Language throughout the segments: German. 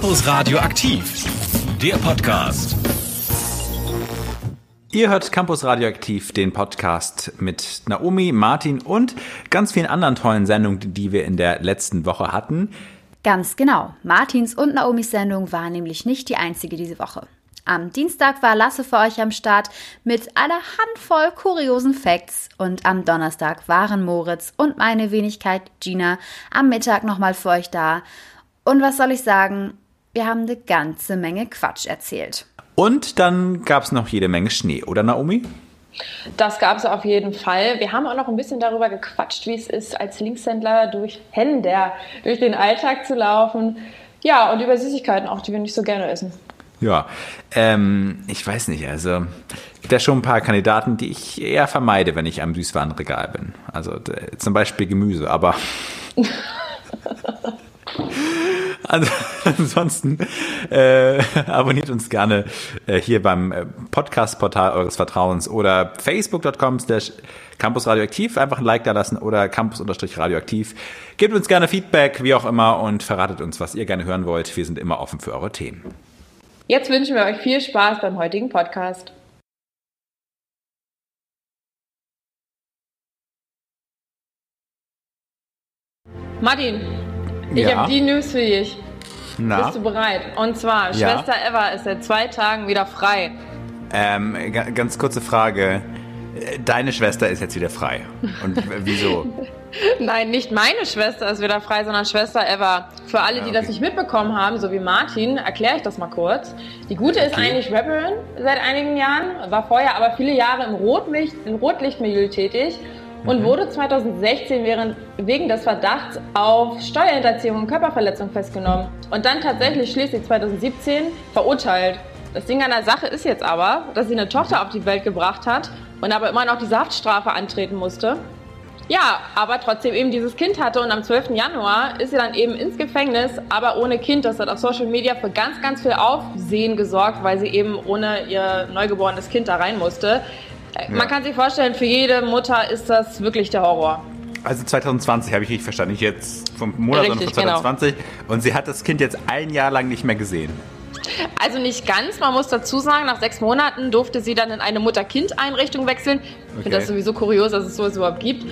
Campus Radio aktiv, der Podcast. Ihr hört Campus Radioaktiv, den Podcast mit Naomi, Martin und ganz vielen anderen tollen Sendungen, die wir in der letzten Woche hatten. Ganz genau. Martins und Naomis Sendung war nämlich nicht die einzige diese Woche. Am Dienstag war Lasse für euch am Start mit einer Handvoll kuriosen Facts und am Donnerstag waren Moritz und meine Wenigkeit Gina am Mittag nochmal für euch da. Und was soll ich sagen? Wir haben eine ganze Menge Quatsch erzählt. Und dann gab es noch jede Menge Schnee, oder Naomi? Das gab es auf jeden Fall. Wir haben auch noch ein bisschen darüber gequatscht, wie es ist, als Linkshändler durch Händler durch den Alltag zu laufen. Ja, und über Süßigkeiten auch, die wir nicht so gerne essen. Ja, ähm, ich weiß nicht, also gibt ja schon ein paar Kandidaten, die ich eher vermeide, wenn ich am Süßwarenregal bin. Also zum Beispiel Gemüse, aber ansonsten äh, abonniert uns gerne äh, hier beim äh, Podcast-Portal eures Vertrauens oder facebook.com slash campusradioaktiv. Einfach ein Like da lassen oder campus-radioaktiv. Gebt uns gerne Feedback, wie auch immer, und verratet uns, was ihr gerne hören wollt. Wir sind immer offen für eure Themen. Jetzt wünschen wir euch viel Spaß beim heutigen Podcast. Martin, ich Ja. habe die News für dich. Na, Bist du bereit? Und zwar, Ja. Schwester Eva ist seit zwei Tagen wieder frei. ähm, ga- ganz kurze Frage. Deine Schwester ist jetzt wieder frei. Und wieso? Nein, nicht meine Schwester ist wieder frei, sondern Schwester Eva. Für alle, die okay. das nicht mitbekommen haben, so wie Martin, erkläre ich das mal kurz. Die Gute ist Okay. eigentlich Rapperin seit einigen Jahren, war vorher aber viele Jahre im Rotlicht, im Rotlichtmilieu tätig und wurde 2016 während, wegen des Verdachts auf Steuerhinterziehung und Körperverletzung festgenommen und dann tatsächlich schließlich 2017 verurteilt. Das Ding an der Sache ist jetzt aber, dass sie eine Tochter auf die Welt gebracht hat und aber immer noch diese Haftstrafe antreten musste. Ja, aber trotzdem eben dieses Kind hatte und am 12. Januar ist sie dann eben ins Gefängnis, aber ohne Kind. Das hat auf Social Media für ganz, ganz viel Aufsehen gesorgt, weil sie eben ohne ihr neugeborenes Kind da rein musste. Man kann sich vorstellen, für jede Mutter ist das wirklich der Horror. Also 2020 habe ich richtig verstanden. Nicht jetzt vom Monat, sondern Richtig, von genau. 2020. Und sie hat das Kind jetzt ein Jahr lang nicht mehr gesehen. Also nicht ganz, man muss dazu sagen, nach sechs Monaten durfte sie dann in eine Mutter-Kind-Einrichtung wechseln. Ich finde Okay. das sowieso kurios, dass es sowas überhaupt gibt.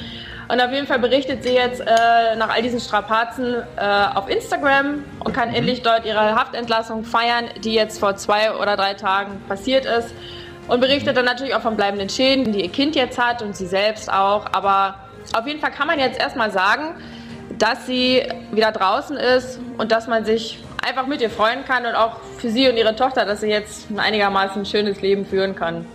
Und auf jeden Fall berichtet sie jetzt äh, nach all diesen Strapazen äh, auf Instagram und kann endlich dort ihre Haftentlassung feiern, die jetzt vor zwei oder drei Tagen passiert ist. Und berichtet dann natürlich auch von bleibenden Schäden, die ihr Kind jetzt hat und sie selbst auch. Aber auf jeden Fall kann man jetzt erstmal sagen, dass sie wieder draußen ist und dass man sich einfach mit ihr freuen kann und auch für sie und ihre Tochter, dass sie jetzt ein einigermaßen schönes Leben führen kann.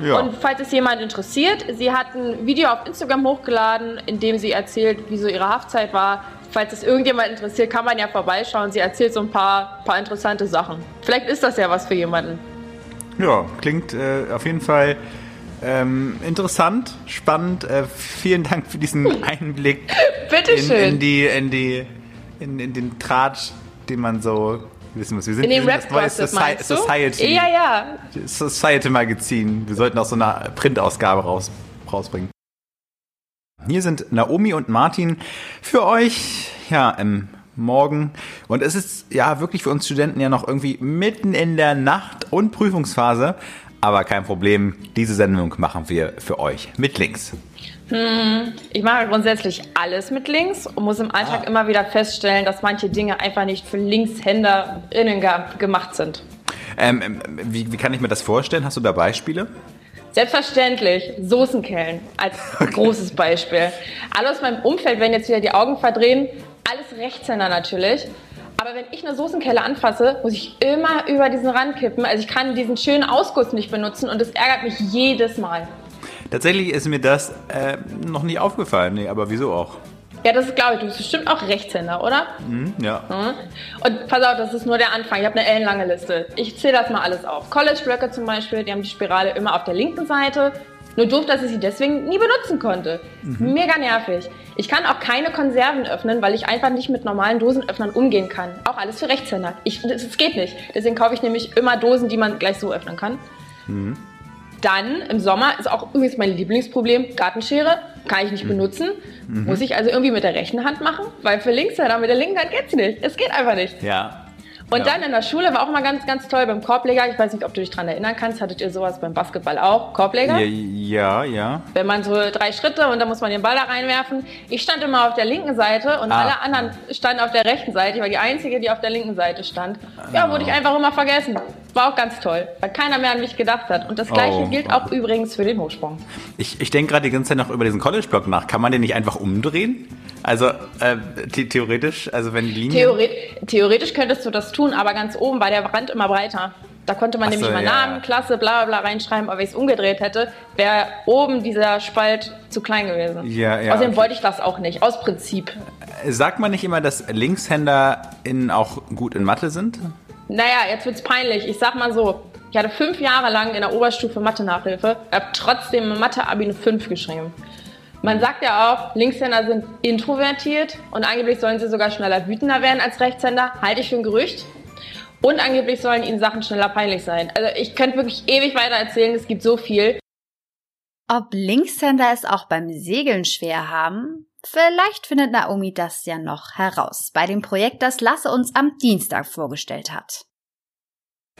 Ja. Und falls es jemand interessiert, sie hat ein Video auf Instagram hochgeladen, in dem sie erzählt, wie so ihre Haftzeit war. Falls es irgendjemand interessiert, kann man ja vorbeischauen. Sie erzählt so ein paar, paar interessante Sachen. Vielleicht ist das ja was für jemanden. Ja, klingt äh, auf jeden Fall ähm, interessant, spannend. Äh, vielen Dank für diesen Einblick in, in die, in die, in, in den Tratsch, den man so wissen muss. Wir sind, In den sind das Soci? Society, Ja, ja. Society Magazin. Wir sollten auch so eine Printausgabe raus, rausbringen. Hier sind Naomi und Martin für euch, ja, im Morgen. Und es ist ja wirklich für uns Studenten ja noch irgendwie mitten in der Nacht- und Prüfungsphase. Aber kein Problem, diese Sendung machen wir für euch mit Links. Ich mache grundsätzlich alles mit links und muss im Alltag immer wieder feststellen, dass manche Dinge einfach nicht für LinkshänderInnen ge gemacht sind. Ähm, ähm, wie, wie kann ich mir das vorstellen? Hast du da Beispiele? Selbstverständlich, Soßenkellen als großes Beispiel. Alle aus meinem Umfeld werden jetzt wieder die Augen verdrehen. Alles Rechtshänder natürlich. Aber wenn ich eine Soßenkelle anfasse, muss ich immer über diesen Rand kippen. Also ich kann diesen schönen Ausguss nicht benutzen und das ärgert mich jedes Mal. Tatsächlich ist mir das äh, noch nicht aufgefallen. Nee, aber wieso auch? Ja, das ist, glaube ich, du bist bestimmt auch Rechtshänder, oder? Hm, ja. Und pass auf, das ist nur der Anfang. Ich habe eine ellenlange Liste. Ich zähle das mal alles auf. College-Blöcke zum Beispiel, die haben die Spirale immer auf der linken Seite. Nur doof, dass ich sie deswegen nie benutzen konnte. Ist mega nervig. Ich kann auch keine Konserven öffnen, weil ich einfach nicht mit normalen Dosenöffnern umgehen kann. Auch alles für Rechtshänder. Ich, das, das geht nicht. Deswegen kaufe ich nämlich immer Dosen, die man gleich so öffnen kann. Dann im Sommer ist auch übrigens mein Lieblingsproblem Gartenschere. Kann ich nicht benutzen. Muss ich also irgendwie mit der rechten Hand machen, weil für Linkshänder mit der linken Hand geht's nicht. Es geht einfach nicht. Ja. Und Ja. dann in der Schule war auch mal ganz, ganz toll beim Korbleger. Ich weiß nicht, ob du dich daran erinnern kannst. Hattet ihr sowas beim Basketball auch? Korbleger? Ja, ja, ja. Wenn man so drei Schritte und dann muss man den Ball da reinwerfen. Ich stand immer auf der linken Seite und Ah. alle anderen standen auf der rechten Seite. Ich war die Einzige, die auf der linken Seite stand. Ja, wurde ich einfach immer vergessen. War auch ganz toll, weil keiner mehr an mich gedacht hat. Und das Gleiche Oh. gilt auch übrigens für den Hochsprung. Ich, ich denke gerade die ganze Zeit noch über diesen College-Block nach. Kann man den nicht einfach umdrehen? Also äh, the theoretisch, also wenn die Linie... Theoret theoretisch könntest du das tun, aber ganz oben war der Rand immer breiter. Da konnte man Ach so, nämlich mal ja, Namen. Klasse, bla bla bla reinschreiben, aber wenn ich es umgedreht hätte, wäre oben dieser Spalt zu klein gewesen. Ja, ja, Außerdem okay. wollte ich das auch nicht, aus Prinzip. Sagt man nicht immer, dass LinkshänderInnen auch gut in Mathe sind? Naja, jetzt wird's peinlich. Ich sag mal so, ich hatte fünf Jahre lang in der Oberstufe Mathe-Nachhilfe, habe trotzdem Mathe-Abi eine 5 geschrieben. Man sagt ja auch, Linkshänder sind introvertiert und angeblich sollen sie sogar schneller wütender werden als Rechtshänder. Halte ich für ein Gerücht. Und angeblich sollen ihnen Sachen schneller peinlich sein. Also ich könnte wirklich ewig weiter erzählen, es gibt so viel. Ob Linkshänder es auch beim Segeln schwer haben? Vielleicht findet Naomi das ja noch heraus bei dem Projekt, das Lasse uns am Dienstag vorgestellt hat.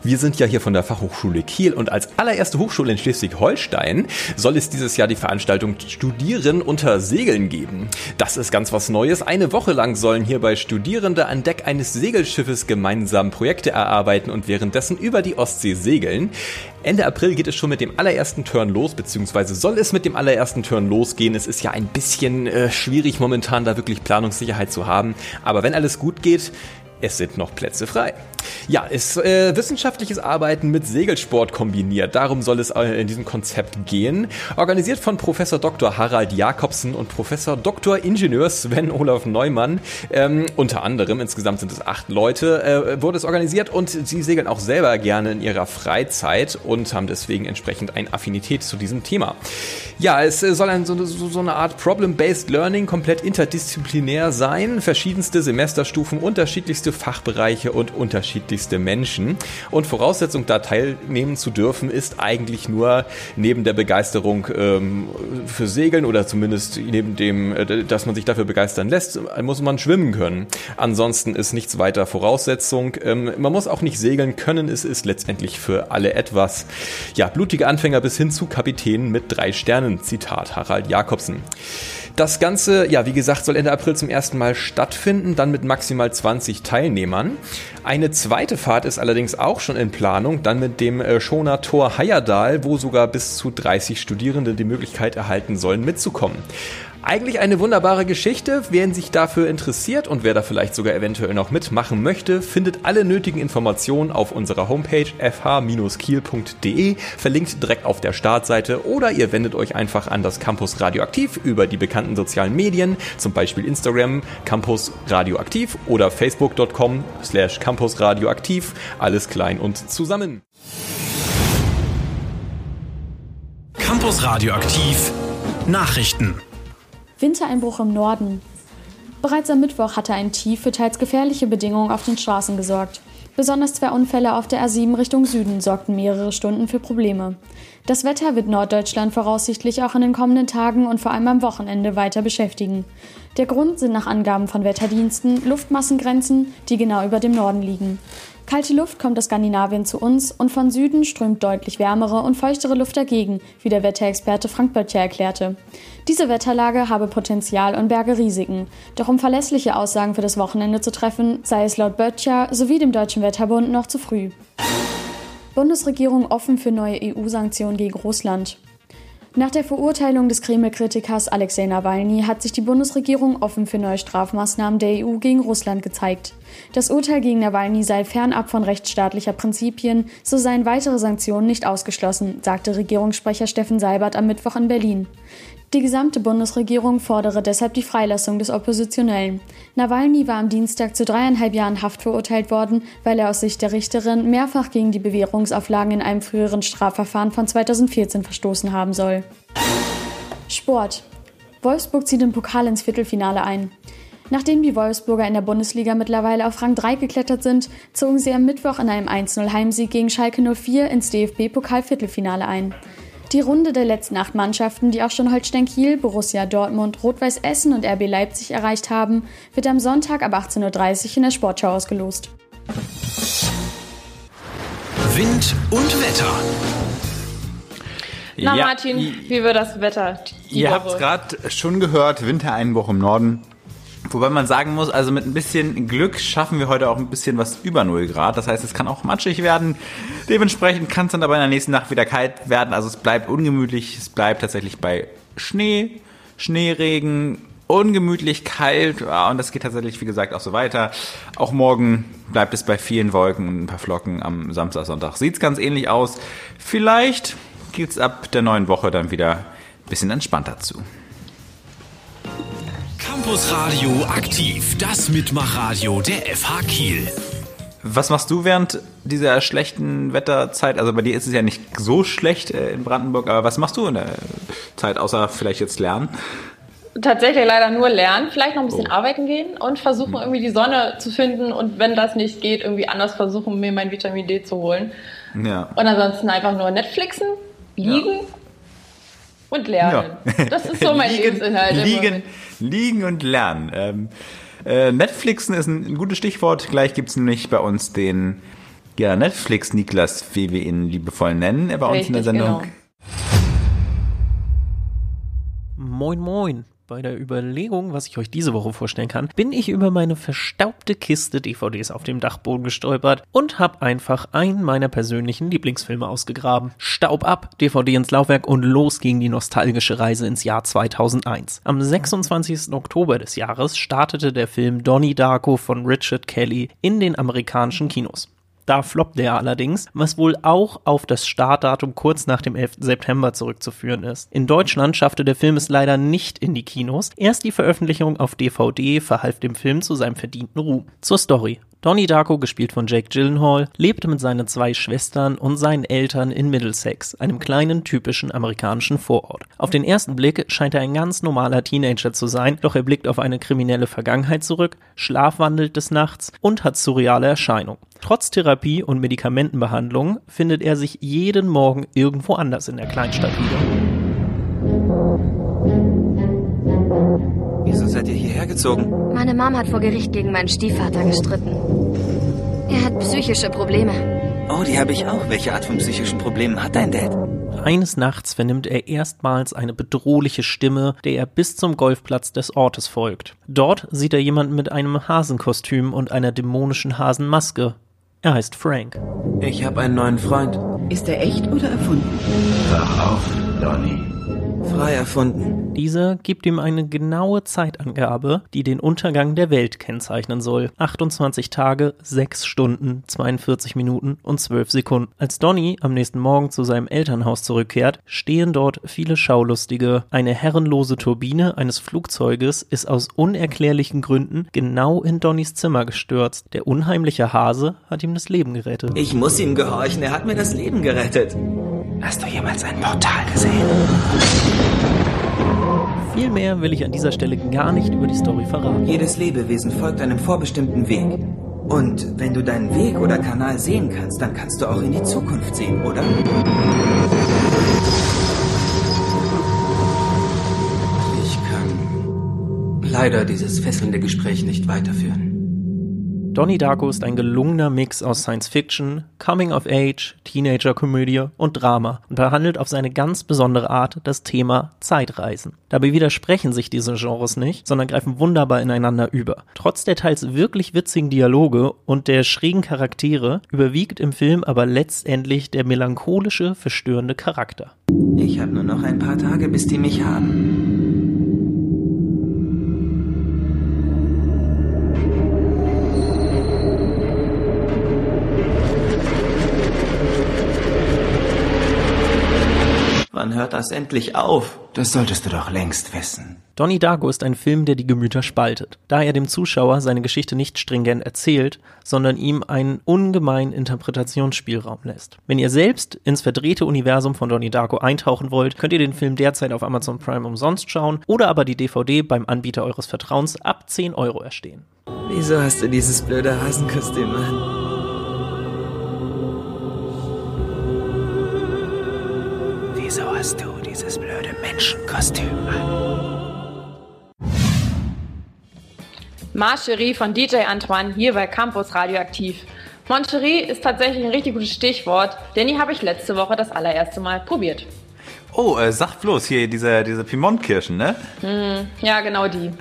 Wir sind ja hier von der Fachhochschule Kiel und als allererste Hochschule in Schleswig-Holstein soll es dieses Jahr die Veranstaltung Studieren unter Segeln geben. Das ist ganz was Neues. Eine Woche lang sollen hierbei Studierende an Deck eines Segelschiffes gemeinsam Projekte erarbeiten und währenddessen über die Ostsee segeln. Ende April geht es schon mit dem allerersten Turn los, beziehungsweise soll es mit dem allerersten Turn losgehen. Es ist ja ein bisschen äh, schwierig momentan da wirklich Planungssicherheit zu haben. Aber wenn alles gut geht, es sind noch Plätze frei. Ja, ist äh, wissenschaftliches Arbeiten mit Segelsport kombiniert. Darum soll es äh, in diesem Konzept gehen. Organisiert von Professor Dr. Harald Jakobsen und Professor Dr. Ingenieur Sven Olaf Neumann. Ähm, unter anderem, insgesamt sind es acht Leute, äh, wurde es organisiert und sie segeln auch selber gerne in ihrer Freizeit und haben deswegen entsprechend eine Affinität zu diesem Thema. Ja, es äh, soll ein, so, so, eine Art Problem-Based Learning komplett interdisziplinär sein. Verschiedenste Semesterstufen, unterschiedlichste Fachbereiche und unterschiedlichste Menschen. Und Voraussetzung, da teilnehmen zu dürfen, ist eigentlich nur neben der Begeisterung ähm, für Segeln oder zumindest neben dem, äh, dass man sich dafür begeistern lässt, muss man schwimmen können. Ansonsten ist nichts weiter Voraussetzung. Ähm, man muss auch nicht segeln können. Es ist letztendlich für alle etwas. Ja, blutige Anfänger bis hin zu Kapitänen mit drei Sternen. Zitat Harald Jakobsen. Das Ganze, ja, wie gesagt, soll Ende April zum ersten Mal stattfinden, dann mit maximal 20 Teilnehmern. Eine zweite Fahrt ist allerdings auch schon in Planung, dann mit dem äh, Schoner Tor Heyerdahl, wo sogar bis zu 30 Studierende die Möglichkeit erhalten sollen, mitzukommen. Eigentlich eine wunderbare Geschichte. Wer sich dafür interessiert und wer da vielleicht sogar eventuell noch mitmachen möchte, findet alle nötigen Informationen auf unserer Homepage fh-kiel.de, verlinkt direkt auf der Startseite oder ihr wendet euch einfach an das Campus Radioaktiv über die bekannten sozialen Medien, zum Beispiel Instagram Campus Radioaktiv oder facebook.com slash Campus Radioaktiv, alles klein und zusammen. Campus Radioaktiv Nachrichten. Wintereinbruch im Norden. Bereits am Mittwoch hatte ein Tief für teils gefährliche Bedingungen auf den Straßen gesorgt. Besonders zwei Unfälle auf der A7 Richtung Süden sorgten mehrere Stunden für Probleme. Das Wetter wird Norddeutschland voraussichtlich auch in den kommenden Tagen und vor allem am Wochenende weiter beschäftigen. Der Grund sind nach Angaben von Wetterdiensten Luftmassengrenzen, die genau über dem Norden liegen. Kalte Luft kommt aus Skandinavien zu uns und von Süden strömt deutlich wärmere und feuchtere Luft dagegen, wie der Wetterexperte Frank Böttcher erklärte. Diese Wetterlage habe Potenzial und berge Risiken. Doch um verlässliche Aussagen für das Wochenende zu treffen, sei es laut Böttcher sowie dem Deutschen Wetterbund noch zu früh. Bundesregierung offen für neue EU-Sanktionen gegen Russland. Nach der Verurteilung des Kreml-Kritikers Alexei Nawalny hat sich die Bundesregierung offen für neue Strafmaßnahmen der EU gegen Russland gezeigt. Das Urteil gegen Nawalny sei fernab von rechtsstaatlicher Prinzipien, so seien weitere Sanktionen nicht ausgeschlossen, sagte Regierungssprecher Steffen Seibert am Mittwoch in Berlin. Die gesamte Bundesregierung fordere deshalb die Freilassung des Oppositionellen. Nawalny war am Dienstag zu dreieinhalb Jahren Haft verurteilt worden, weil er aus Sicht der Richterin mehrfach gegen die Bewährungsauflagen in einem früheren Strafverfahren von 2014 verstoßen haben soll. Sport. Wolfsburg zieht im Pokal ins Viertelfinale ein. Nachdem die Wolfsburger in der Bundesliga mittlerweile auf Rang 3 geklettert sind, zogen sie am Mittwoch in einem 1-0 Heimsieg gegen Schalke 04 ins DFB-Pokal-Viertelfinale ein. Die Runde der letzten acht Mannschaften, die auch schon Holstein Kiel, Borussia Dortmund, Rot-Weiß Essen und RB Leipzig erreicht haben, wird am Sonntag ab 18.30 Uhr in der Sportschau ausgelost. Wind und Wetter. Na Ja, Martin, wie wird das Wetter die Ihr habt es gerade schon gehört, Wintereinbruch im Norden. Wobei man sagen muss, also mit ein bisschen Glück schaffen wir heute auch ein bisschen was über 0 Grad. Das heißt, es kann auch matschig werden. Dementsprechend kann es dann aber in der nächsten Nacht wieder kalt werden. Also es bleibt ungemütlich. Es bleibt tatsächlich bei Schnee, Schneeregen, ungemütlich kalt. Und das geht tatsächlich, wie gesagt, auch so weiter. Auch morgen bleibt es bei vielen Wolken und ein paar Flocken am Samstag, Sonntag. Sieht es ganz ähnlich aus. Vielleicht geht es ab der neuen Woche dann wieder ein bisschen entspannter zu. Campus Radio aktiv, das Mitmachradio der FH Kiel. Was machst du während dieser schlechten Wetterzeit? Also bei dir ist es ja nicht so schlecht äh, in Brandenburg, aber was machst du in der Zeit, außer vielleicht jetzt lernen? Tatsächlich leider nur lernen, vielleicht noch ein bisschen Oh. arbeiten gehen und versuchen irgendwie die Sonne zu finden und wenn das nicht geht, irgendwie anders versuchen, mir mein Vitamin D zu holen. Ja. Und ansonsten einfach nur Netflixen, liegen und lernen. Das ist so mein liegen, Lebensinhalt. Liegen, Moment. Liegen und lernen. Ähm, äh, Netflixen ist ein, ein gutes Stichwort. Gleich gibt es nämlich bei uns den ja, Netflix-Niklas, wie wir ihn liebevoll nennen, bei uns in der Richtig, Sendung. genau. Moin Moin. Bei der Überlegung, was ich euch diese Woche vorstellen kann, bin ich über meine verstaubte Kiste DVDs auf dem Dachboden gestolpert und habe einfach einen meiner persönlichen Lieblingsfilme ausgegraben. Staub ab, DVD ins Laufwerk und los ging die nostalgische Reise ins Jahr 2001. Am 26. Oktober des Jahres startete der Film Donnie Darko von Richard Kelly in den amerikanischen Kinos. Da floppte er allerdings, was wohl auch auf das Startdatum kurz nach dem 11. September zurückzuführen ist. In Deutschland schaffte der Film es leider nicht in die Kinos. Erst die Veröffentlichung auf DVD verhalf dem Film zu seinem verdienten Ruhm. Zur Story. Donnie Darko, gespielt von Jake Gyllenhaal, lebte mit seinen zwei Schwestern und seinen Eltern in Middlesex, einem kleinen typischen amerikanischen Vorort. Auf den ersten Blick scheint er ein ganz normaler Teenager zu sein, doch er blickt auf eine kriminelle Vergangenheit zurück, schlafwandelt des Nachts und hat surreale Erscheinungen. Trotz Therapie und Medikamentenbehandlung findet er sich jeden Morgen irgendwo anders in der Kleinstadt wieder. Wieso seid ihr hierher gezogen? Meine Mom hat vor Gericht gegen meinen Stiefvater gestritten. Er hat psychische Probleme. Oh, die habe ich auch. Welche Art von psychischen Problemen hat dein Dad? Eines Nachts vernimmt er erstmals eine bedrohliche Stimme, der er bis zum Golfplatz des Ortes folgt. Dort sieht er jemanden mit einem Hasenkostüm und einer dämonischen Hasenmaske. Er heißt Frank. Ich habe einen neuen Freund. Ist er echt oder erfunden? Wach auf, Donny. Frei erfunden. Dieser gibt ihm eine genaue Zeitangabe, die den Untergang der Welt kennzeichnen soll. 28 Tage, 6 Stunden, 42 Minuten und 12 Sekunden. Als Donny am nächsten Morgen zu seinem Elternhaus zurückkehrt, stehen dort viele Schaulustige. Eine herrenlose Turbine eines Flugzeuges ist aus unerklärlichen Gründen genau in Donnys Zimmer gestürzt. Der unheimliche Hase hat ihm das Leben gerettet. Ich muss ihm gehorchen. Er hat mir das Leben gerettet. Hast du jemals ein Portal gesehen? Viel mehr will ich an dieser Stelle gar nicht über die Story verraten. Jedes Lebewesen folgt einem vorbestimmten Weg. Und wenn du deinen Weg oder Kanal sehen kannst, dann kannst du auch in die Zukunft sehen, oder? Ich kann leider dieses fesselnde Gespräch nicht weiterführen. Donnie Darko ist ein gelungener Mix aus Science Fiction, Coming of Age, Teenager-Komödie und Drama und behandelt auf seine ganz besondere Art das Thema Zeitreisen. Dabei widersprechen sich diese Genres nicht, sondern greifen wunderbar ineinander über. Trotz der teils wirklich witzigen Dialoge und der schrägen Charaktere überwiegt im Film aber letztendlich der melancholische, verstörende Charakter. Ich habe nur noch ein paar Tage, bis die mich haben. Das endlich auf? Das solltest du doch längst wissen. Donnie Darko ist ein Film, der die Gemüter spaltet, da er dem Zuschauer seine Geschichte nicht stringent erzählt, sondern ihm einen ungemeinen Interpretationsspielraum lässt. Wenn ihr selbst ins verdrehte Universum von Donnie Darko eintauchen wollt, könnt ihr den Film derzeit auf Amazon Prime umsonst schauen oder aber die DVD beim Anbieter eures Vertrauens ab 10 Euro erstehen. Wieso hast du dieses blöde Hasenkostüm an? Hast du dieses blöde Menschenkostüm an? Marcherie von DJ Antoine hier bei Campus Radioaktiv. Moncherie ist tatsächlich ein richtig gutes Stichwort, denn die habe ich letzte Woche das allererste Mal probiert. Oh, äh, sag bloß, hier diese, diese Piemont-Kirschen, ne? Hm, ja, genau die.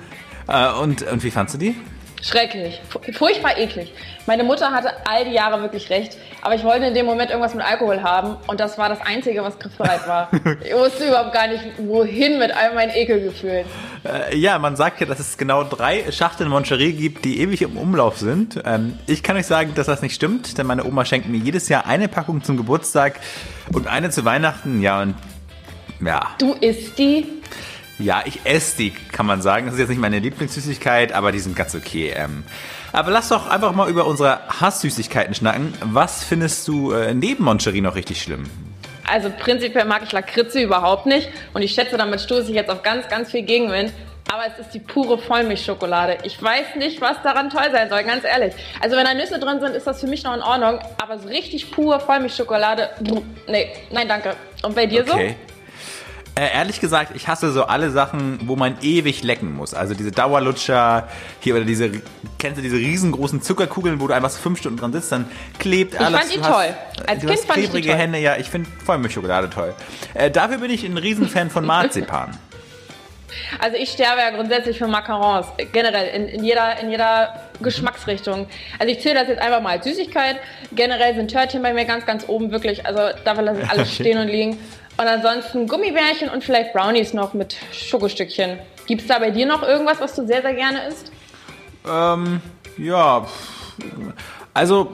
Äh, und, und wie fandst du die? Schrecklich. Furchtbar eklig. Meine Mutter hatte all die Jahre wirklich recht, aber ich wollte in dem Moment irgendwas mit Alkohol haben und das war das Einzige, was griffbereit war. ich wusste überhaupt gar nicht, wohin mit all meinen Ekelgefühlen. Äh, ja, man sagt ja, dass es genau drei Schachteln Moncherie gibt, die ewig im Umlauf sind. Ähm, ich kann euch sagen, dass das nicht stimmt, denn meine Oma schenkt mir jedes Jahr eine Packung zum Geburtstag und eine zu Weihnachten. Ja, und ja. Du isst die? Ja, ich esse die, kann man sagen. Das ist jetzt nicht meine Lieblingssüßigkeit, aber die sind ganz okay. Ähm, aber lass doch einfach mal über unsere Hasssüßigkeiten schnacken. Was findest du äh, neben Moncherie noch richtig schlimm? Also prinzipiell mag ich Lakritze überhaupt nicht und ich schätze, damit stoße ich jetzt auf ganz, ganz viel Gegenwind. Aber es ist die pure Vollmilchschokolade. Ich weiß nicht, was daran toll sein soll, ganz ehrlich. Also wenn da Nüsse drin sind, ist das für mich noch in Ordnung. Aber so richtig pure Vollmilchschokolade, nee, nein, danke. Und bei dir okay. so? Äh, ehrlich gesagt, ich hasse so alle Sachen, wo man ewig lecken muss. Also diese Dauerlutscher hier oder diese, kennst du diese riesengroßen Zuckerkugeln, wo du einfach so fünf Stunden dran sitzt, dann klebt alles. Ich fand die toll. Hast, Als du Kind hast fand ich die toll. Hände, ja, ich finde Vollmilchschokolade toll. Äh, dafür bin ich ein Riesenfan von Marzipan. Also ich sterbe ja grundsätzlich für Macarons, generell in, in, jeder, in jeder Geschmacksrichtung. Also ich zähle das jetzt einfach mal als Süßigkeit. Generell sind Törtchen bei mir ganz, ganz oben wirklich, also dafür lasse ich alles stehen und liegen. Und ansonsten Gummibärchen und vielleicht Brownies noch mit Schokostückchen. Gibt es da bei dir noch irgendwas, was du sehr, sehr gerne isst? Ähm, ja. Also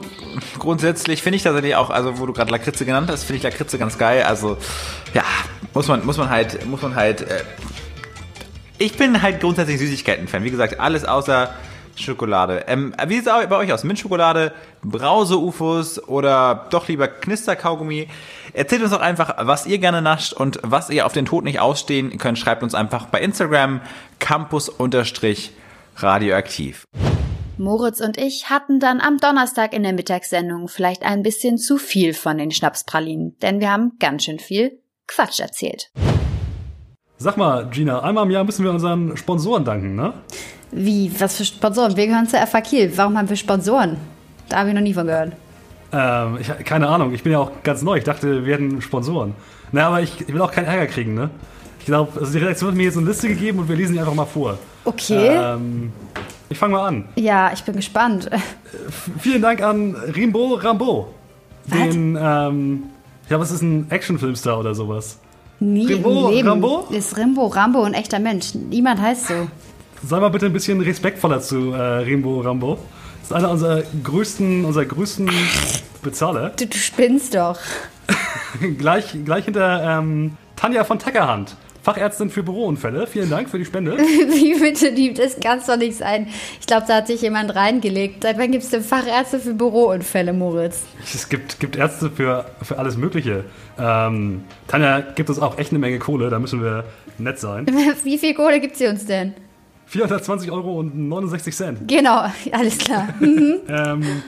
grundsätzlich finde ich tatsächlich auch, also wo du gerade Lakritze genannt hast, finde ich Lakritze ganz geil. Also ja, muss man, muss man halt, muss man halt. Äh, ich bin halt grundsätzlich Süßigkeiten-Fan. Wie gesagt, alles außer Schokolade. Ähm, wie sieht es bei euch aus? Minzschokolade, Brause-Ufos oder doch lieber Knisterkaugummi? Erzählt uns doch einfach, was ihr gerne nascht und was ihr auf den Tod nicht ausstehen könnt. Schreibt uns einfach bei Instagram campus-radioaktiv. Moritz und ich hatten dann am Donnerstag in der Mittagssendung vielleicht ein bisschen zu viel von den Schnapspralinen, denn wir haben ganz schön viel Quatsch erzählt. Sag mal, Gina, einmal im Jahr müssen wir unseren Sponsoren danken, ne? Wie, was für Sponsoren? Wir gehören zur FAQ. Warum haben wir Sponsoren? Da habe ich noch nie von gehört. Ähm, ich, keine Ahnung, ich bin ja auch ganz neu. Ich dachte, wir hätten Sponsoren. Na, aber ich, ich will auch keinen Ärger kriegen, ne? Ich glaube, also die Redaktion hat mir jetzt eine Liste gegeben und wir lesen die einfach mal vor. Okay. Ähm, ich fange mal an. Ja, ich bin gespannt. Äh, vielen Dank an Rimbo Rambo. Was? Den, ähm, ich glaube, es ist ein Actionfilmstar oder sowas. Nie Leben Rambo? ist Rimbo Rambo ein echter Mensch. Niemand heißt so. Sei mal bitte ein bisschen respektvoller zu äh, Rimbo Rambo. Das ist einer unserer größten, unserer größten Bezahler. Du, du spinnst doch. gleich, gleich hinter ähm, Tanja von Tackerhand. Fachärztin für Bürounfälle. Vielen Dank für die Spende. Wie bitte, die, das kann doch nicht sein. Ich glaube, da hat sich jemand reingelegt. Seit wann gibt es denn Fachärzte für Bürounfälle, Moritz? Es gibt, gibt Ärzte für, für alles Mögliche. Ähm, Tanja gibt uns auch echt eine Menge Kohle, da müssen wir nett sein. Wie viel Kohle gibt sie uns denn? 420 Euro und 69 Cent. Genau, alles klar. Mhm. ähm,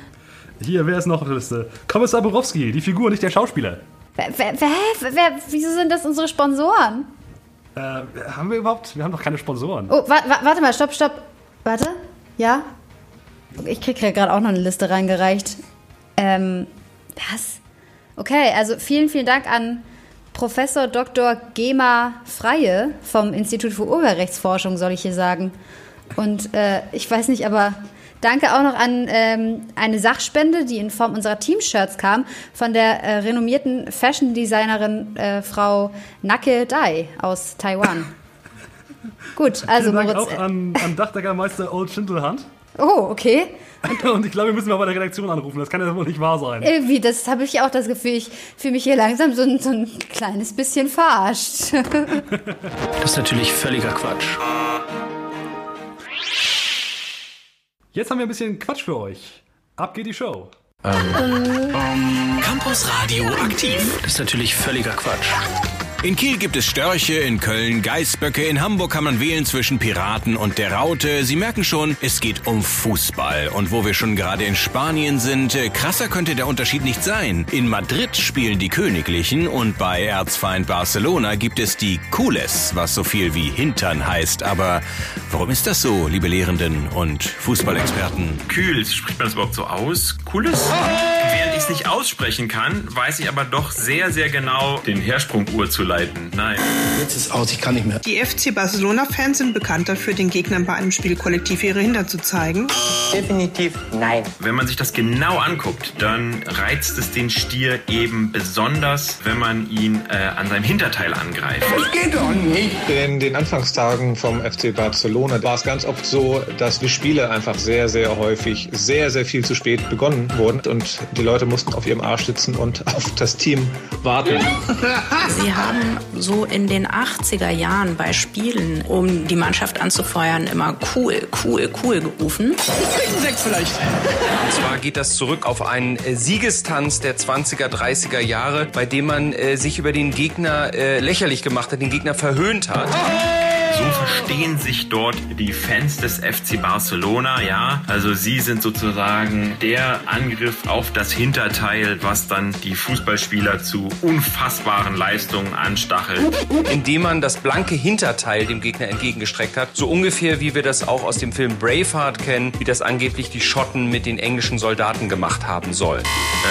hier, wer ist noch auf der Liste? Kommissar Borowski, die Figur, nicht der Schauspieler. Wer, wer, wer, wieso sind das unsere Sponsoren? Äh, haben wir überhaupt? Wir haben doch keine Sponsoren. Oh, wa wa warte mal, stopp, stopp. Warte. Ja? Ich krieg ja gerade auch noch eine Liste reingereicht. Ähm, was? Okay, also vielen, vielen Dank an Professor Dr. Gema Freie vom Institut für Urheberrechtsforschung, soll ich hier sagen. Und äh, ich weiß nicht, aber danke auch noch an ähm, eine Sachspende, die in Form unserer Team-Shirts kam, von der äh, renommierten Fashion-Designerin äh, Frau Nake Dai aus Taiwan. Gut, also Vielen Dank Moritz. auch an, an Dachdeckermeister Old Schindelhand. Oh, okay. Und ich glaube, wir müssen mal bei der Redaktion anrufen. Das kann ja wohl nicht wahr sein. Irgendwie, das habe ich auch das Gefühl, ich fühle mich hier langsam so ein, so ein kleines bisschen verarscht. das ist natürlich völliger Quatsch. Jetzt haben wir ein bisschen Quatsch für euch. Ab geht die Show. Ähm. Campus Radio aktiv. Das ist natürlich völliger Quatsch. In Kiel gibt es Störche, in Köln Geißböcke, in Hamburg kann man wählen zwischen Piraten und der Raute. Sie merken schon, es geht um Fußball. Und wo wir schon gerade in Spanien sind, äh, krasser könnte der Unterschied nicht sein. In Madrid spielen die Königlichen und bei Erzfeind Barcelona gibt es die Cules, was so viel wie Hintern heißt. Aber warum ist das so, liebe Lehrenden und Fußballexperten? Kühl, spricht man das überhaupt so aus? Cooles? Während ich es nicht aussprechen kann, weiß ich aber doch sehr, sehr genau, den Hersprung urzuleiten. Nein. Jetzt ist aus, ich kann nicht mehr. Die FC Barcelona-Fans sind bekannt dafür, den Gegnern bei einem Spiel kollektiv ihre Hintern zu zeigen. Definitiv nein. Wenn man sich das genau anguckt, dann reizt es den Stier eben besonders, wenn man ihn äh, an seinem Hinterteil angreift. Das geht doch nicht. In den Anfangstagen vom FC Barcelona war es ganz oft so, dass die Spiele einfach sehr, sehr häufig sehr, sehr viel zu spät begonnen wurden und die Leute mussten auf ihrem Arsch sitzen und auf das Team warten. Sie haben so in den 80er Jahren bei Spielen, um die Mannschaft anzufeuern, immer cool, cool, cool gerufen. Sechs vielleicht. Und zwar geht das zurück auf einen äh, Siegestanz der 20er, 30er Jahre, bei dem man äh, sich über den Gegner äh, lächerlich gemacht hat, den Gegner verhöhnt hat. So verstehen sich dort die Fans des FC Barcelona, ja. Also sie sind sozusagen der Angriff auf das Hinterteil, was dann die Fußballspieler zu unfassbaren Leistungen anstachelt. Indem man das blanke Hinterteil dem Gegner entgegengestreckt hat. So ungefähr wie wir das auch aus dem Film Braveheart kennen, wie das angeblich die Schotten mit den englischen Soldaten gemacht haben sollen.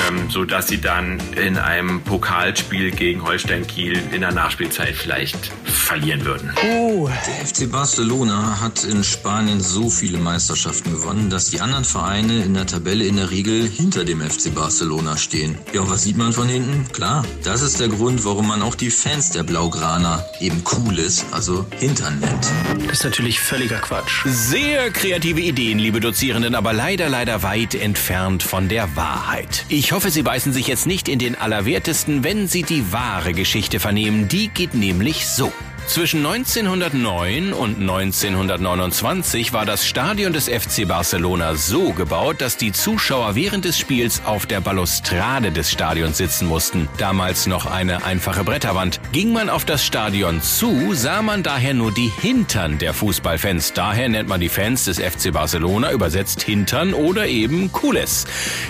Ähm, so dass sie dann in einem Pokalspiel gegen Holstein Kiel in der Nachspielzeit vielleicht verlieren würden. Oh. Der FC Barcelona hat in Spanien so viele Meisterschaften gewonnen, dass die anderen Vereine in der Tabelle in der Regel hinter dem FC Barcelona stehen. Ja, und was sieht man von hinten? Klar, das ist der Grund, warum man auch die Fans der Blaugrana eben Cooles, also Hintern nennt. Das ist natürlich völliger Quatsch. Sehr kreative Ideen, liebe Dozierenden, aber leider, leider weit entfernt von der Wahrheit. Ich hoffe, Sie beißen sich jetzt nicht in den Allerwertesten, wenn Sie die wahre Geschichte vernehmen. Die geht nämlich so. Zwischen 1909 und 1929 war das Stadion des FC Barcelona so gebaut, dass die Zuschauer während des Spiels auf der Balustrade des Stadions sitzen mussten. Damals noch eine einfache Bretterwand. Ging man auf das Stadion zu, sah man daher nur die Hintern der Fußballfans. Daher nennt man die Fans des FC Barcelona übersetzt Hintern oder eben Cules.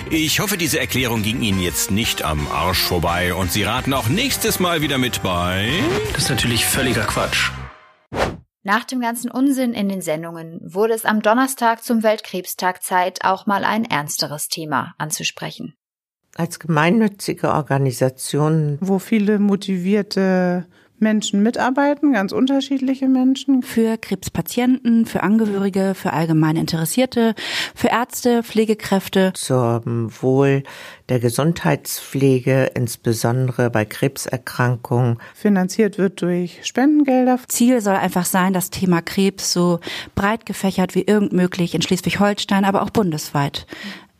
Ich hoffe, diese Erklärung ging Ihnen jetzt nicht am Arsch vorbei und Sie raten auch nächstes Mal wieder mit bei. Das ist natürlich völliger Quatsch. Nach dem ganzen Unsinn in den Sendungen wurde es am Donnerstag zum Weltkrebstag Zeit, auch mal ein ernsteres Thema anzusprechen. Als gemeinnützige Organisation, wo viele motivierte Menschen mitarbeiten, ganz unterschiedliche Menschen. Für Krebspatienten, für Angehörige, für allgemein Interessierte, für Ärzte, Pflegekräfte. Zum Wohl der Gesundheitspflege, insbesondere bei Krebserkrankungen. Finanziert wird durch Spendengelder. Ziel soll einfach sein, das Thema Krebs so breit gefächert wie irgend möglich in Schleswig-Holstein, aber auch bundesweit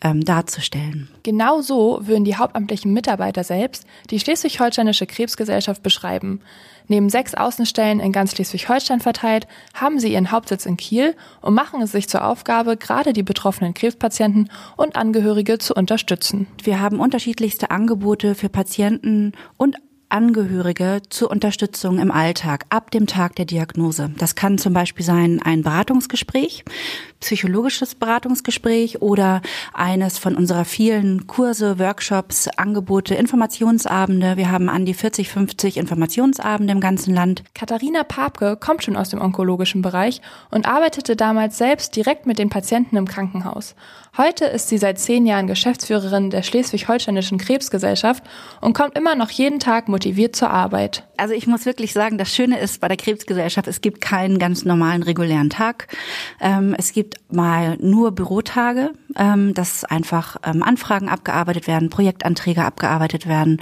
ähm, darzustellen. Genau so würden die hauptamtlichen Mitarbeiter selbst die Schleswig-Holsteinische Krebsgesellschaft beschreiben. Neben sechs Außenstellen in ganz Schleswig-Holstein verteilt, haben sie ihren Hauptsitz in Kiel und machen es sich zur Aufgabe, gerade die betroffenen Krebspatienten und Angehörige zu unterstützen. Wir haben unterschiedlichste Angebote für Patienten und Angehörige zur Unterstützung im Alltag ab dem Tag der Diagnose. Das kann zum Beispiel sein ein Beratungsgespräch, psychologisches Beratungsgespräch oder eines von unserer vielen Kurse, Workshops, Angebote, Informationsabende. Wir haben an die 40, 50 Informationsabende im ganzen Land. Katharina Papke kommt schon aus dem onkologischen Bereich und arbeitete damals selbst direkt mit den Patienten im Krankenhaus. Heute ist sie seit zehn Jahren Geschäftsführerin der Schleswig-Holsteinischen Krebsgesellschaft und kommt immer noch jeden Tag motiviert zur Arbeit. Also ich muss wirklich sagen, das Schöne ist bei der Krebsgesellschaft, es gibt keinen ganz normalen regulären Tag. Ähm, es gibt mal nur Bürotage, ähm, dass einfach ähm, Anfragen abgearbeitet werden, Projektanträge abgearbeitet werden,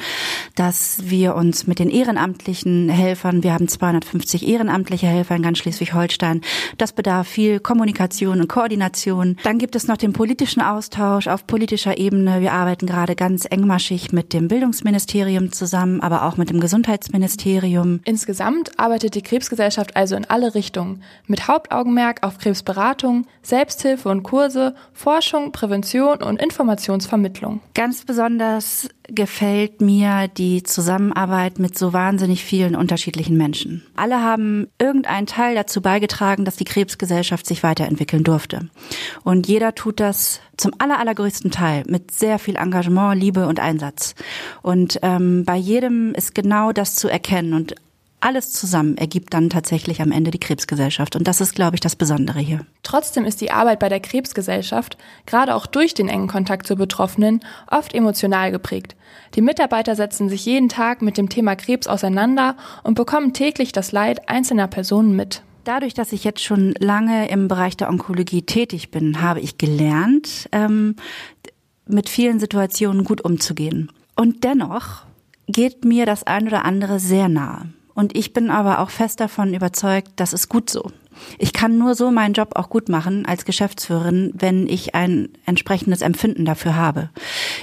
dass wir uns mit den ehrenamtlichen Helfern, wir haben 250 ehrenamtliche Helfer in ganz Schleswig-Holstein, das bedarf viel Kommunikation und Koordination. Dann gibt es noch den politischen Austausch auf politischer Ebene. Wir arbeiten gerade ganz engmaschig mit dem Bildungsministerium zusammen, aber auch mit dem Gesundheitsministerium. Insgesamt arbeitet die Krebsgesellschaft also in alle Richtungen, mit Hauptaugenmerk auf Krebsberatung, Selbsthilfe und Kurse, Forschung Forschung, Prävention und Informationsvermittlung. Ganz besonders gefällt mir die Zusammenarbeit mit so wahnsinnig vielen unterschiedlichen Menschen. Alle haben irgendeinen Teil dazu beigetragen, dass die Krebsgesellschaft sich weiterentwickeln durfte. Und jeder tut das zum aller, allergrößten Teil mit sehr viel Engagement, Liebe und Einsatz. Und ähm, bei jedem ist genau das zu erkennen und alles zusammen ergibt dann tatsächlich am Ende die Krebsgesellschaft. Und das ist, glaube ich, das Besondere hier. Trotzdem ist die Arbeit bei der Krebsgesellschaft, gerade auch durch den engen Kontakt zu Betroffenen, oft emotional geprägt. Die Mitarbeiter setzen sich jeden Tag mit dem Thema Krebs auseinander und bekommen täglich das Leid einzelner Personen mit. Dadurch, dass ich jetzt schon lange im Bereich der Onkologie tätig bin, habe ich gelernt, ähm, mit vielen Situationen gut umzugehen. Und dennoch geht mir das ein oder andere sehr nahe. Und ich bin aber auch fest davon überzeugt, das ist gut so. Ich kann nur so meinen Job auch gut machen als Geschäftsführerin, wenn ich ein entsprechendes Empfinden dafür habe.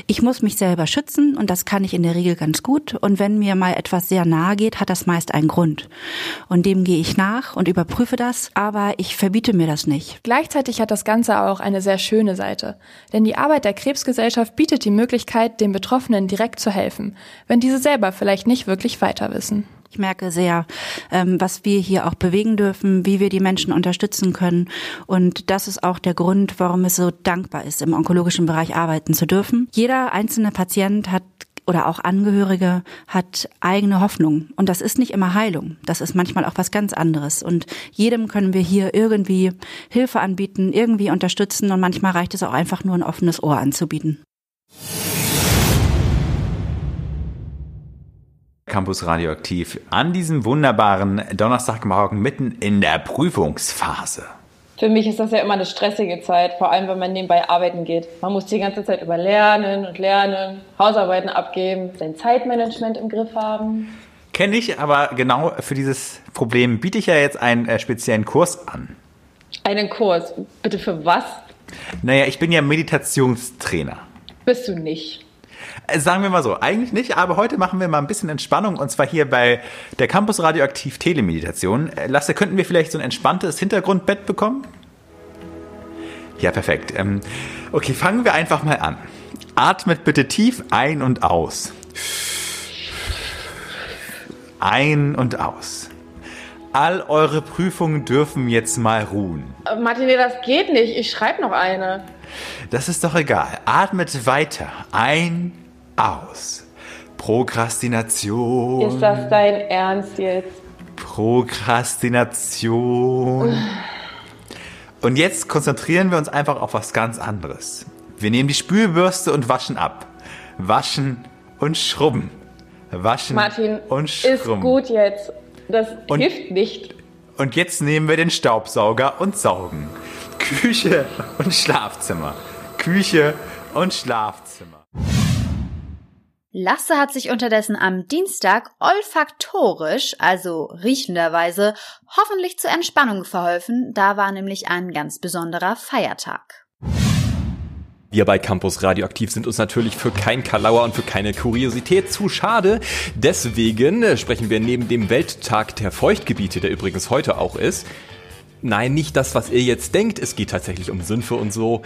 Ich muss mich selber schützen und das kann ich in der Regel ganz gut. Und wenn mir mal etwas sehr nahe geht, hat das meist einen Grund. Und dem gehe ich nach und überprüfe das, aber ich verbiete mir das nicht. Gleichzeitig hat das Ganze auch eine sehr schöne Seite. Denn die Arbeit der Krebsgesellschaft bietet die Möglichkeit, den Betroffenen direkt zu helfen, wenn diese selber vielleicht nicht wirklich weiter wissen. Ich merke sehr, ähm, was wir hier auch bewegen dürfen, wie wir die Menschen unterstützen können. Und das ist auch der Grund, warum es so dankbar ist, im onkologischen Bereich arbeiten zu dürfen. Jeder einzelne Patient hat oder auch Angehörige hat eigene Hoffnung. Und das ist nicht immer Heilung. Das ist manchmal auch was ganz anderes. Und jedem können wir hier irgendwie Hilfe anbieten, irgendwie unterstützen. Und manchmal reicht es auch einfach nur ein offenes Ohr anzubieten. Campus Radioaktiv an diesem wunderbaren Donnerstagmorgen mitten in der Prüfungsphase. Für mich ist das ja immer eine stressige Zeit, vor allem wenn man nebenbei arbeiten geht. Man muss die ganze Zeit über Lernen und Lernen, Hausarbeiten abgeben, sein Zeitmanagement im Griff haben. Kenne ich, aber genau für dieses Problem biete ich ja jetzt einen äh, speziellen Kurs an. Einen Kurs? Bitte für was? Naja, ich bin ja Meditationstrainer. Bist du nicht. Äh, sagen wir mal so, eigentlich nicht, aber heute machen wir mal ein bisschen Entspannung und zwar hier bei der Campus Radioaktiv Telemeditation. Äh, Lasse, könnten wir vielleicht so ein entspanntes Hintergrundbett bekommen? Ja, perfekt. Ähm, okay, fangen wir einfach mal an. Atmet bitte tief ein und aus. Ein und aus. All eure Prüfungen dürfen jetzt mal ruhen. Äh, Martine, das geht nicht. Ich schreibe noch eine. Das ist doch egal. Atmet weiter. Ein, aus. Prokrastination. Ist das dein Ernst jetzt? Prokrastination. Und jetzt konzentrieren wir uns einfach auf was ganz anderes. Wir nehmen die Spülbürste und waschen ab. Waschen und schrubben. Waschen Martin, und schrubben. ist gut jetzt. Das Und- hilft nicht. Und jetzt nehmen wir den Staubsauger und saugen. Küche und Schlafzimmer. Küche und Schlafzimmer. Lasse hat sich unterdessen am Dienstag olfaktorisch, also riechenderweise, hoffentlich zur Entspannung verholfen. Da war nämlich ein ganz besonderer Feiertag. Wir bei Campus Radioaktiv sind uns natürlich für kein Kalauer und für keine Kuriosität zu schade. Deswegen sprechen wir neben dem Welttag der Feuchtgebiete, der übrigens heute auch ist, Nein, nicht das, was ihr jetzt denkt. Es geht tatsächlich um Sümpfe und so.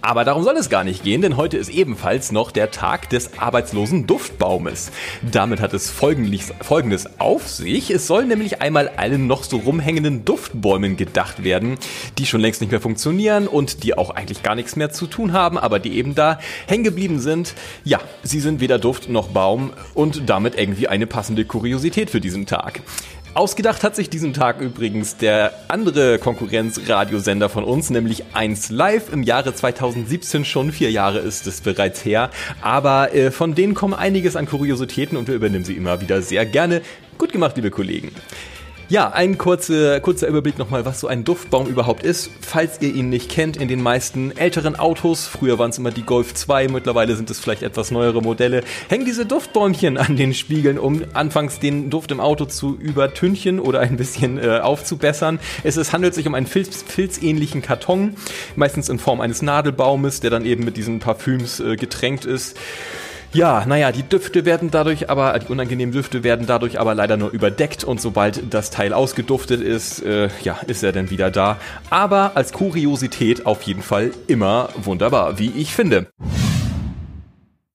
Aber darum soll es gar nicht gehen, denn heute ist ebenfalls noch der Tag des arbeitslosen Duftbaumes. Damit hat es folgendes, folgendes auf sich. Es soll nämlich einmal allen noch so rumhängenden Duftbäumen gedacht werden, die schon längst nicht mehr funktionieren und die auch eigentlich gar nichts mehr zu tun haben, aber die eben da hängen geblieben sind. Ja, sie sind weder Duft noch Baum und damit irgendwie eine passende Kuriosität für diesen Tag. Ausgedacht hat sich diesen Tag übrigens der andere Konkurrenzradiosender von uns, nämlich 1 Live im Jahre 2017 schon. Vier Jahre ist es bereits her. Aber äh, von denen kommen einiges an Kuriositäten und wir übernehmen sie immer wieder sehr gerne. Gut gemacht, liebe Kollegen. Ja, ein kurzer, kurzer Überblick nochmal, was so ein Duftbaum überhaupt ist. Falls ihr ihn nicht kennt, in den meisten älteren Autos, früher waren es immer die Golf 2, mittlerweile sind es vielleicht etwas neuere Modelle, hängen diese Duftbäumchen an den Spiegeln, um anfangs den Duft im Auto zu übertünchen oder ein bisschen äh, aufzubessern. Es ist, handelt sich um einen Filz, filzähnlichen Karton, meistens in Form eines Nadelbaumes, der dann eben mit diesen Parfüms äh, getränkt ist. Ja, naja, die Düfte werden dadurch aber, die unangenehmen Düfte werden dadurch aber leider nur überdeckt und sobald das Teil ausgeduftet ist, äh, ja, ist er dann wieder da. Aber als Kuriosität auf jeden Fall immer wunderbar, wie ich finde.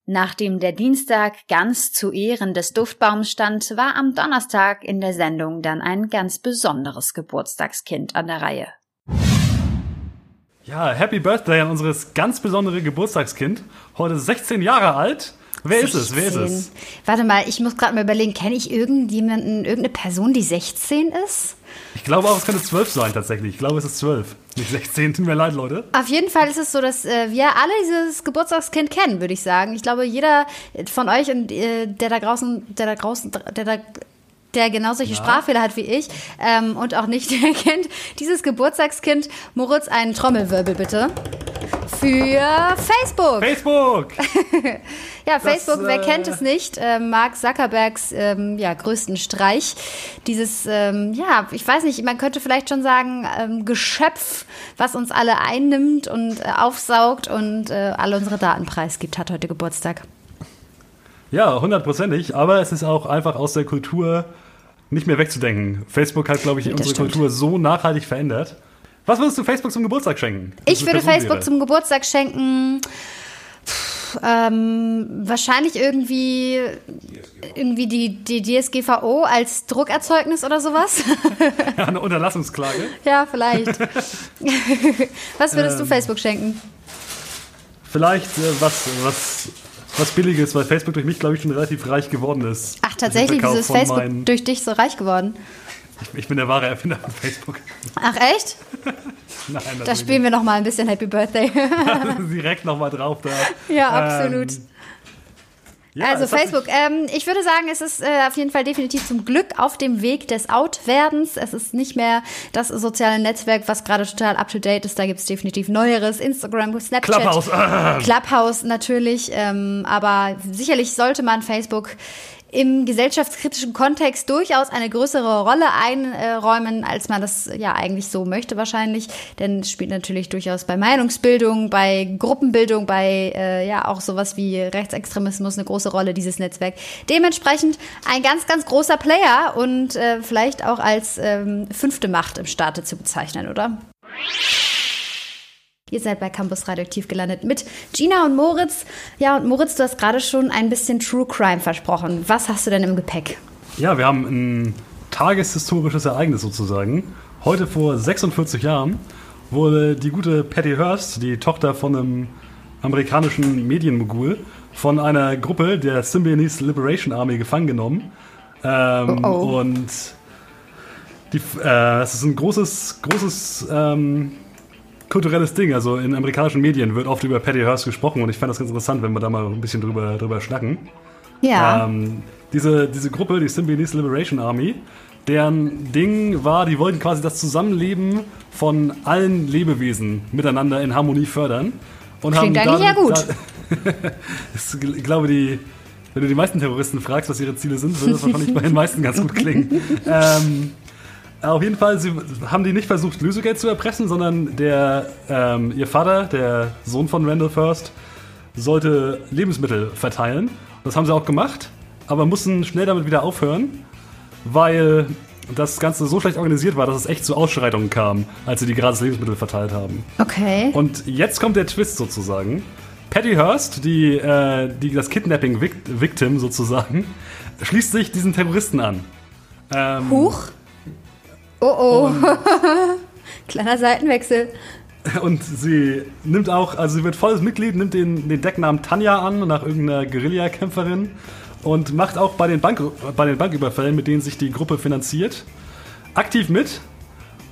Nachdem der Dienstag ganz zu Ehren des Duftbaums stand, war am Donnerstag in der Sendung dann ein ganz besonderes Geburtstagskind an der Reihe. Ja, Happy Birthday an unseres ganz besondere Geburtstagskind. Heute 16 Jahre alt. Wer 16. ist es? Wer ist es? Warte mal, ich muss gerade mal überlegen, kenne ich irgendjemanden, irgendeine Person, die 16 ist? Ich glaube auch, es könnte 12 sein tatsächlich. Ich glaube, es ist 12. Nicht 16, tut mir leid, Leute. Auf jeden Fall ist es so, dass äh, wir alle dieses Geburtstagskind kennen, würde ich sagen. Ich glaube, jeder von euch und äh, der da draußen, der da draußen, der da der genau solche ja. Sprachfehler hat wie ich ähm, und auch nicht erkennt, dieses Geburtstagskind. Moritz, einen Trommelwirbel bitte. Für Facebook. Facebook! ja, Facebook, das, wer äh, kennt es nicht? Äh, Mark Zuckerbergs ähm, ja, größten Streich. Dieses, ähm, ja, ich weiß nicht, man könnte vielleicht schon sagen, ähm, Geschöpf, was uns alle einnimmt und äh, aufsaugt und äh, alle unsere Daten preisgibt, hat heute Geburtstag. Ja, hundertprozentig, aber es ist auch einfach aus der Kultur nicht mehr wegzudenken. Facebook hat, glaube ich, das unsere stimmt. Kultur so nachhaltig verändert. Was würdest du Facebook zum Geburtstag schenken? Ich würde Facebook wäre? zum Geburtstag schenken. Pff, ähm, wahrscheinlich irgendwie, irgendwie die, die DSGVO als Druckerzeugnis oder sowas. ja, eine Unterlassungsklage. ja, vielleicht. was würdest ähm, du Facebook schenken? Vielleicht äh, was, was was Billiges, weil Facebook durch mich, glaube ich, schon relativ reich geworden ist. Ach, tatsächlich, dieses Facebook durch dich so reich geworden? Ich, ich bin der wahre Erfinder von Facebook. Ach, echt? Nein, da spielen wir noch mal ein bisschen Happy Birthday. Direkt noch mal drauf da. Ja, absolut. Ähm, ja, also Facebook, ähm, ich würde sagen, es ist äh, auf jeden Fall definitiv zum Glück auf dem Weg des Out-Werdens. Es ist nicht mehr das soziale Netzwerk, was gerade total up-to-date ist. Da gibt es definitiv Neueres. Instagram, Snapchat. Clubhouse. Clubhouse natürlich. Ähm, aber sicherlich sollte man Facebook im gesellschaftskritischen Kontext durchaus eine größere Rolle einräumen, als man das ja eigentlich so möchte wahrscheinlich. Denn es spielt natürlich durchaus bei Meinungsbildung, bei Gruppenbildung, bei äh, ja auch sowas wie Rechtsextremismus eine große Rolle, dieses Netzwerk. Dementsprechend ein ganz, ganz großer Player und äh, vielleicht auch als ähm, fünfte Macht im Staate zu bezeichnen, oder? Ihr seid bei Campus Radioaktiv gelandet mit Gina und Moritz. Ja, und Moritz, du hast gerade schon ein bisschen True Crime versprochen. Was hast du denn im Gepäck? Ja, wir haben ein tageshistorisches Ereignis sozusagen. Heute vor 46 Jahren wurde die gute Patty Hearst, die Tochter von einem amerikanischen Medienmogul, von einer Gruppe der Symbionese Liberation Army gefangen genommen. Ähm, oh oh. Und die, äh, es ist ein großes, großes ähm, kulturelles Ding. Also in amerikanischen Medien wird oft über Patty Hearst gesprochen und ich fand das ganz interessant, wenn wir da mal ein bisschen drüber, drüber schnacken. Ja. Ähm, diese, diese Gruppe, die Symbionese Liberation Army, deren Ding war, die wollten quasi das Zusammenleben von allen Lebewesen miteinander in Harmonie fördern. Und Klingt haben eigentlich ja gut. Ich glaube, die, wenn du die meisten Terroristen fragst, was ihre Ziele sind, würde das wahrscheinlich bei den meisten ganz gut klingen. ähm, auf jeden Fall, sie haben die nicht versucht, Lösegeld zu erpressen, sondern der, ähm, ihr Vater, der Sohn von Randall First, sollte Lebensmittel verteilen. Das haben sie auch gemacht, aber mussten schnell damit wieder aufhören, weil das Ganze so schlecht organisiert war, dass es echt zu Ausschreitungen kam, als sie die gratis Lebensmittel verteilt haben. Okay. Und jetzt kommt der Twist sozusagen. Patty Hearst, die, äh, die das Kidnapping-Victim sozusagen, schließt sich diesen Terroristen an. Ähm, Huch. Oh oh. Kleiner Seitenwechsel. Und sie nimmt auch, also sie wird volles Mitglied, nimmt den, den Decknamen Tanja an, nach irgendeiner Guerillakämpferin und macht auch bei den, Bank, bei den Banküberfällen, mit denen sich die Gruppe finanziert, aktiv mit.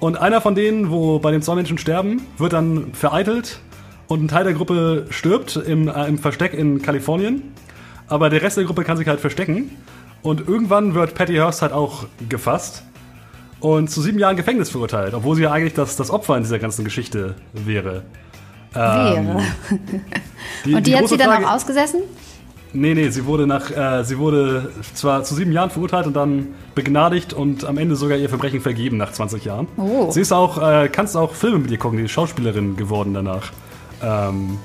Und einer von denen, wo bei den zwei Menschen sterben, wird dann vereitelt und ein Teil der Gruppe stirbt im, äh, im Versteck in Kalifornien. Aber der Rest der Gruppe kann sich halt verstecken. Und irgendwann wird Patty Hearst halt auch gefasst und zu sieben Jahren Gefängnis verurteilt, obwohl sie ja eigentlich das, das Opfer in dieser ganzen Geschichte wäre. Ähm, wäre. die, und die, die hat sie dann Frage, auch ausgesessen? Nee, nee, sie wurde nach, äh, sie wurde zwar zu sieben Jahren verurteilt und dann begnadigt und am Ende sogar ihr Verbrechen vergeben nach 20 Jahren. Oh. Sie ist auch, äh, kannst auch Filme mit ihr gucken, die ist Schauspielerin geworden danach. Ähm,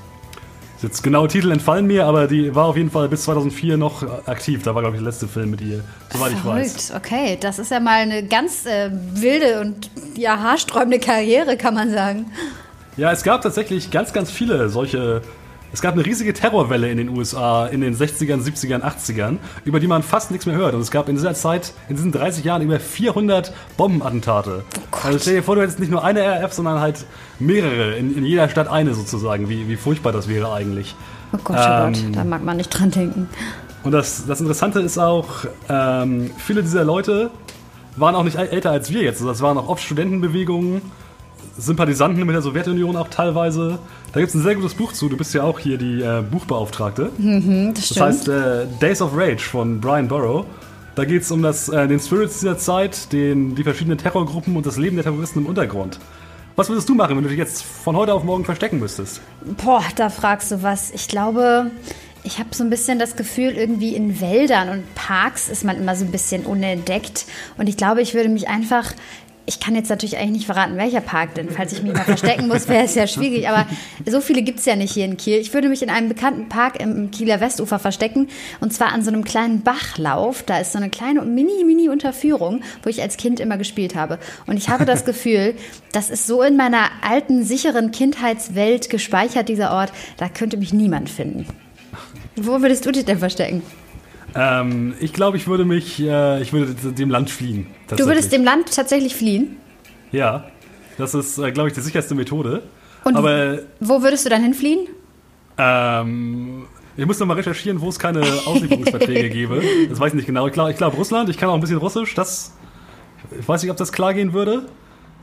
Jetzt genaue Titel entfallen mir, aber die war auf jeden Fall bis 2004 noch aktiv. Da war, glaube ich, der letzte Film mit ihr, soweit ich weiß. Okay, das ist ja mal eine ganz äh, wilde und ja, haarsträubende Karriere, kann man sagen. Ja, es gab tatsächlich ganz, ganz viele solche. Es gab eine riesige Terrorwelle in den USA in den 60ern, 70ern, 80ern, über die man fast nichts mehr hört. Und es gab in dieser Zeit, in diesen 30 Jahren, über 400 Bombenattentate. Oh also stell dir vor, du hättest nicht nur eine RF, sondern halt mehrere, in, in jeder Stadt eine sozusagen. Wie, wie furchtbar das wäre eigentlich. Oh Gott, oh ähm, Gott, da mag man nicht dran denken. Und das, das Interessante ist auch, ähm, viele dieser Leute waren auch nicht älter als wir jetzt. Das waren auch oft Studentenbewegungen Sympathisanten mit der Sowjetunion auch teilweise. Da gibt es ein sehr gutes Buch zu. Du bist ja auch hier die äh, Buchbeauftragte. Mhm, das, das heißt äh, Days of Rage von Brian Burrow. Da geht es um das, äh, den Spirits dieser Zeit, den, die verschiedenen Terrorgruppen und das Leben der Terroristen im Untergrund. Was würdest du machen, wenn du dich jetzt von heute auf morgen verstecken müsstest? Boah, da fragst du was. Ich glaube, ich habe so ein bisschen das Gefühl, irgendwie in Wäldern und Parks ist man immer so ein bisschen unentdeckt. Und ich glaube, ich würde mich einfach ich kann jetzt natürlich eigentlich nicht verraten, welcher Park denn. Falls ich mich mal verstecken muss, wäre es ja schwierig. Aber so viele gibt es ja nicht hier in Kiel. Ich würde mich in einem bekannten Park im Kieler Westufer verstecken. Und zwar an so einem kleinen Bachlauf. Da ist so eine kleine mini, mini Unterführung, wo ich als Kind immer gespielt habe. Und ich habe das Gefühl, das ist so in meiner alten, sicheren Kindheitswelt gespeichert, dieser Ort. Da könnte mich niemand finden. Wo würdest du dich denn verstecken? Ähm, ich glaube, ich würde mich, äh, ich würde dem Land fliehen. Du würdest dem Land tatsächlich fliehen? Ja, das ist, äh, glaube ich, die sicherste Methode. Und Aber, wo würdest du dann hinfliehen? Ähm, ich muss noch mal recherchieren, wo es keine Auslieferungsverträge gäbe. Das weiß ich nicht genau. Ich glaube, glaub, Russland. Ich kann auch ein bisschen Russisch. Das, ich weiß nicht, ob das klar gehen würde.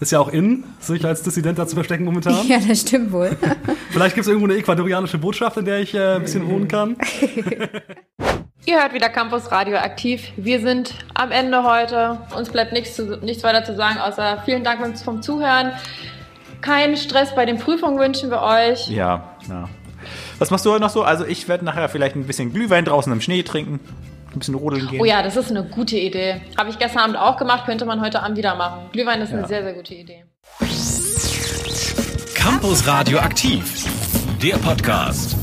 Ist ja auch in, sich als Dissident da zu verstecken momentan. Ja, das stimmt wohl. Vielleicht gibt es irgendwo eine ecuadorianische Botschaft, in der ich äh, ein bisschen wohnen kann. Ihr hört wieder Campus Radio aktiv. Wir sind am Ende heute. Uns bleibt nichts, zu, nichts weiter zu sagen, außer vielen Dank vom Zuhören. Keinen Stress bei den Prüfungen wünschen wir euch. Ja, ja. Was machst du heute noch so? Also ich werde nachher vielleicht ein bisschen Glühwein draußen im Schnee trinken. Ein bisschen rodeln gehen. Oh ja, das ist eine gute Idee. Habe ich gestern Abend auch gemacht, könnte man heute Abend wieder machen. Glühwein ist ja. eine sehr, sehr gute Idee. Campus Radio aktiv. Der Podcast.